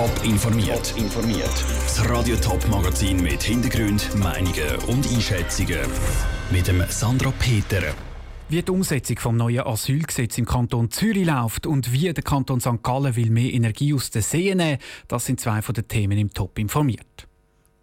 Top informiert. informiert. Das Radio Top Magazin mit Hintergrund, Meinungen und Einschätzungen mit dem Sandra Peter. Wie die Umsetzung vom neuen Asylgesetz im Kanton Zürich läuft und wie der Kanton St. Gallen will mehr Energie aus den Seen nehmen, das sind zwei von den Themen im Top informiert.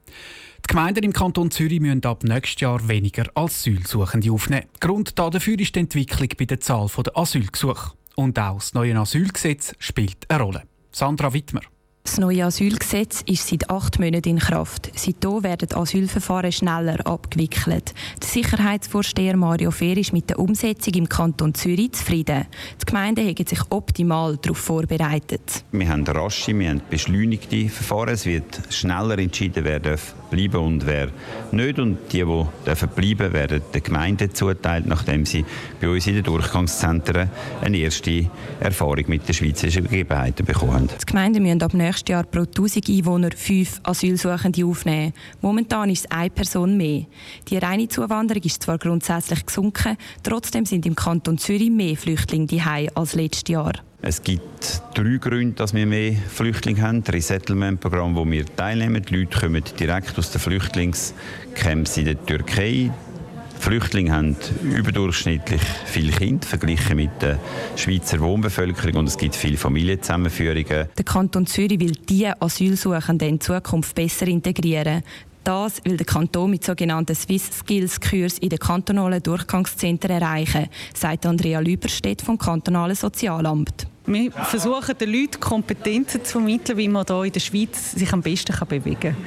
Die Gemeinden im Kanton Zürich müssen ab nächstes Jahr weniger Asylsuchende aufnehmen. Grund dafür ist die Entwicklung bei der Zahl der Asylgesuche. Und auch das neue Asylgesetz spielt eine Rolle. Sandra Wittmer. Das neue Asylgesetz ist seit acht Monaten in Kraft. Seitdem werden Asylverfahren schneller abgewickelt. Der Sicherheitsvorsteher Mario Fehr ist mit der Umsetzung im Kanton Zürich zufrieden. Die Gemeinden haben sich optimal darauf vorbereitet. Wir haben rasche, wir haben beschleunigte Verfahren. Es wird schneller entschieden, wer darf bleiben und wer nicht. Und die, die dürfen bleiben, werden der Gemeinde zuteilt, nachdem sie bei uns in den Durchgangszentren eine erste Erfahrung mit den schweizerischen Gegebenheiten bekommen haben. Die Gemeinden müssen ab nächstes Jahr pro 1000 Einwohner fünf Asylsuchende aufnehmen. Momentan ist es eine Person mehr. Die reine Zuwanderung ist zwar grundsätzlich gesunken, trotzdem sind im Kanton Zürich mehr Flüchtlinge daheim als letztes Jahr. Es gibt drei Gründe, dass wir mehr Flüchtlinge haben. Das Resettlement-Programm, wo wir teilnehmen. Die Leute kommen direkt aus den Flüchtlingscamps in der Türkei. Flüchtlinge haben überdurchschnittlich viele Kinder verglichen mit der Schweizer Wohnbevölkerung und es gibt viele Familienzusammenführungen. Der Kanton Zürich will diese Asylsuchenden in Zukunft besser integrieren. Das will der Kanton mit sogenannten Swiss Skills Kurs in den kantonalen Durchgangszentren erreichen, sagt Andrea Lüberstedt vom kantonalen Sozialamt. Wir versuchen den Leuten Kompetenzen zu vermitteln, wie man hier in der Schweiz sich am besten bewegen kann.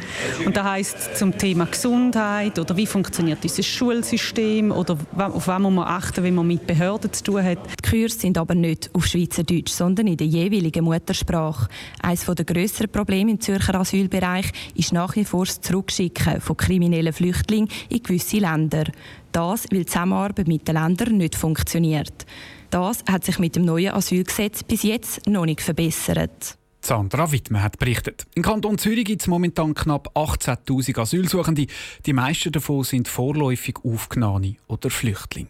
Und das heisst zum Thema Gesundheit oder wie funktioniert unser Schulsystem oder auf was muss man achten, wenn man mit Behörden zu tun hat. Die Kurse sind aber nicht auf Schweizerdeutsch, sondern in der jeweiligen Muttersprache. Eines der grösseren Probleme im Zürcher Asylbereich ist nach wie vor das Zurückschicken von kriminellen Flüchtlingen in gewisse Länder. Das, weil die Zusammenarbeit mit den Ländern nicht funktioniert. Das hat sich mit dem neuen Asylgesetz bis jetzt noch nicht verbessert. Sandra Wittmann hat berichtet. Im Kanton Zürich gibt es momentan knapp 18.000 Asylsuchende. Die meisten davon sind vorläufig Aufgenommene oder Flüchtlinge.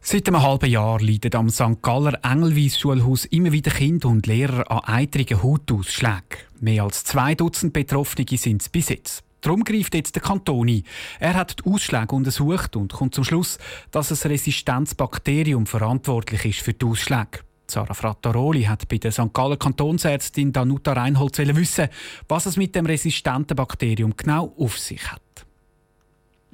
Seit einem halben Jahr leiden am St. Galler Engelwies Schulhaus immer wieder Kinder und Lehrer an eitrigen Hautausschlägen. Mehr als zwei Dutzend Betroffene sind es bis jetzt. Darum greift jetzt der Kanton ein. Er hat die Ausschläge untersucht und kommt zum Schluss, dass ein Resistenzbakterium verantwortlich ist für die Ausschläge. Sarah Frattaroli hat bei der St. Galler Kantonsärztin Danuta Reinholz wissen, was es mit dem resistenten Bakterium genau auf sich hat.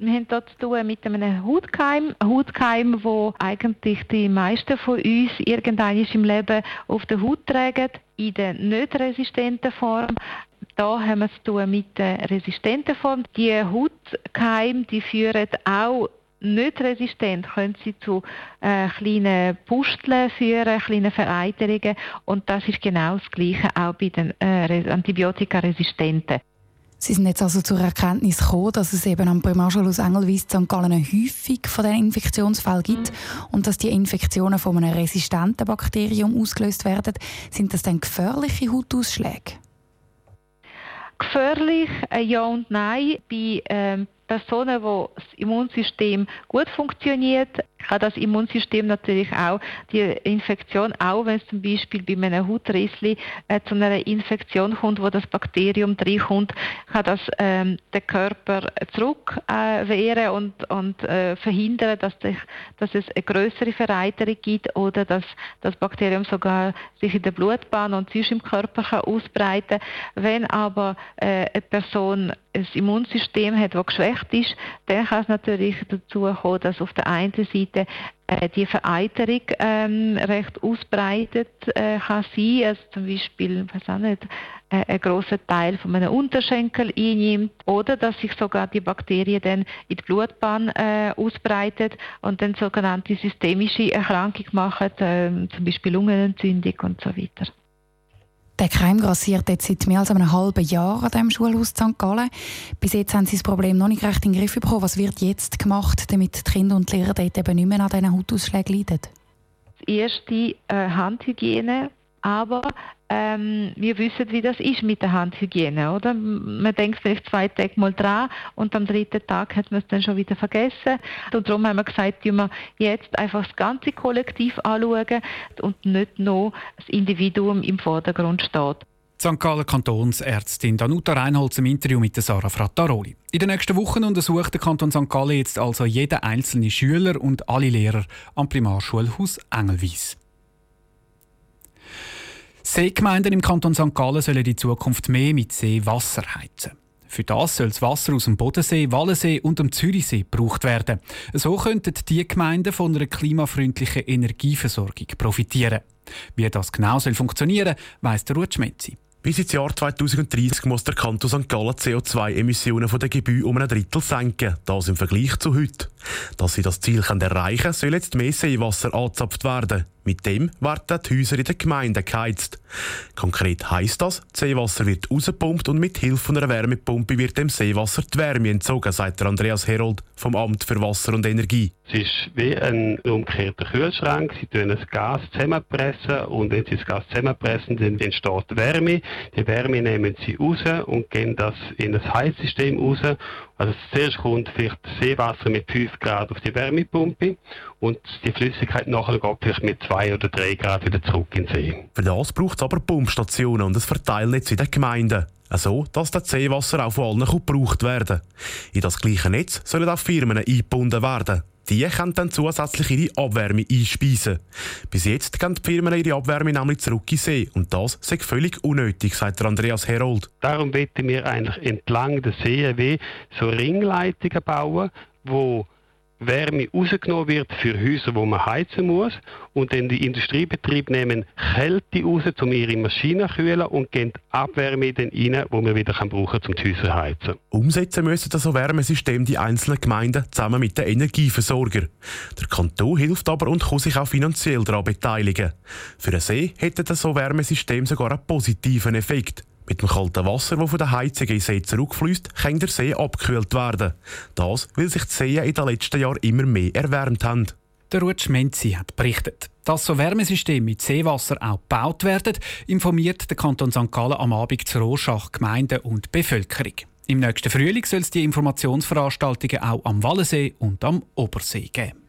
Wir haben hier zu tun mit einem Hautkeim. Ein Hautkeim, wo eigentlich die meisten von uns irgendwann im Leben auf der Haut tragen, in der nicht resistenten Form. Da haben wir zu tun mit der resistenten Form. Die Hautkeime, die führen auch nicht resistent, können sie zu äh, kleinen Pusteln führen, kleinen Vereiterungen. Und das ist genau das Gleiche auch bei den äh, Antibiotikaresistenten. Sie sind jetzt also zur Erkenntnis gekommen, dass es eben am Primarschulhaus Engelwies St. Gallen eine Häufung von diesen Infektionsfällen gibt und dass die Infektionen von einem resistenten Bakterium ausgelöst werden. Sind das dann gefährliche Hautausschläge? Gefährlich, äh, ja und nein. Bei ähm, Personen, wo das Immunsystem gut funktioniert, kann das Immunsystem natürlich auch. Die Infektion, auch wenn es zum Beispiel bei einem Hautrissli äh, zu einer Infektion kommt, wo das Bakterium reinkommt, kann das ähm, der Körper zurückwehren äh, und, und äh, verhindern, dass, dich, dass es eine größere Vereiterung gibt oder dass das Bakterium sogar sich in der Blutbahn und sonst im Körper kann ausbreiten Wenn aber äh, eine Person ein Immunsystem hat, das geschwächt ist, dann kann es natürlich dazu kommen, dass auf der einen Seite äh, die Vereiterung ähm, recht ausbreitet äh, kann sein, also zum Beispiel, weiß auch nicht, äh, ein großer Teil von einem Unterschenkel einnimmt oder dass sich sogar die Bakterien dann in die Blutbahn äh, ausbreitet und dann sogenannte systemische Erkrankung machen, äh, zum Beispiel Lungenentzündung und so weiter. Der Keim grassiert jetzt seit mehr als einem halben Jahr an diesem Schulhaus St. Gallen. Bis jetzt haben sie das Problem noch nicht recht in den Griff bekommen. Was wird jetzt gemacht, damit die Kinder und die Lehrer dort eben nicht mehr an diesen Hautausschlägen leiden? Das erste äh, Handhygiene, Aber ähm, wir wissen, wie das ist mit der Handhygiene, oder? Man denkt vielleicht zwei Tage mal dran und am dritten Tag hat man es dann schon wieder vergessen. Und darum haben wir gesagt, wir jetzt einfach das ganze Kollektiv anschauen und nicht nur das Individuum im Vordergrund steht. St. Gallen Kantonsärztin Danuta Reinholz im Interview mit Sarah Frattaroli. In den nächsten Wochen untersucht der Kanton St. Gallen jetzt also jeden einzelnen Schüler und alle Lehrer am Primarschulhaus Engelwies. Seegemeinden im Kanton St. Gallen sollen in Zukunft mehr mit Seewasser heizen. Für das soll das Wasser aus dem Bodensee, Wallensee und dem Zürichsee gebraucht werden. So könnten die Gemeinden von einer klimafreundlichen Energieversorgung profitieren. Wie das genau soll funktionieren, weiss der Ruth Schmetzi. Bis ins Jahr 2030 muss der Kanton St. Gallen CO2-Emissionen von der Gebühr um ein Drittel senken. Das im Vergleich zu heute. Dass sie das Ziel erreichen können, soll jetzt mehr Seewasser angezapft werden. Mit dem werden die Häuser in der Gemeinde geheizt. Konkret heisst das, das Seewasser wird rausgepumpt und mit Hilfe einer Wärmepumpe wird dem Seewasser die Wärme entzogen, sagt Andreas Herold vom Amt für Wasser und Energie. Es ist wie ein umgekehrter Kühlschrank. Sie tun das Gas zusammenpressen und wenn Sie das Gas zusammenpressen, dann entsteht Wärme. Die Wärme nehmen Sie raus und gehen das in das Heizsystem raus also zuerst kommt vielleicht Seewasser mit 5 Grad auf die Wärmepumpe und die Flüssigkeit nachher geht vielleicht mit 2 oder 3 Grad wieder zurück in den See. Für das braucht es aber Pumpstationen und ein Verteilnetz in den Gemeinden. So, dass das Seewasser auch von allen gebraucht werden. In das gleiche Netz sollen auch Firmen eingebunden werden. Die können dann zusätzlich ihre Abwärme einspeisen. Bis jetzt gehen die Firmen ihre Abwärme nämlich zurück in See. Und das ist völlig unnötig, sagt Andreas Herold. Darum wollten wir eigentlich entlang der See so Ringleitungen bauen, wo Wärme rausgenommen wird für Häuser, wo man heizen muss. Und dann die Industriebetriebe nehmen Kälte raus, um ihre Maschinen zu kühlen und geben Abwärme dann rein, die man wieder brauchen kann, um die Häuser zu heizen. Umsetzen müssen das Wärmesystem die einzelnen Gemeinden zusammen mit den Energieversorgern. Der Kanton hilft aber und kann sich auch finanziell daran beteiligen. Für den See hätte das Wärmesystem sogar einen positiven Effekt. Mit dem kalten Wasser, das von der Heizung in den See zurückfließt, kann der See abgekühlt werden. Das, weil sich die Seen in den letzten Jahren immer mehr erwärmt haben. Der Ruth Schmenzi hat berichtet. Dass so Wärmesysteme mit Seewasser auch gebaut werden, informiert der Kanton St. Gallen am Abend zur Rorschach Gemeinden und Bevölkerung. Im nächsten Frühling soll es die Informationsveranstaltungen auch am Wallensee und am Obersee geben.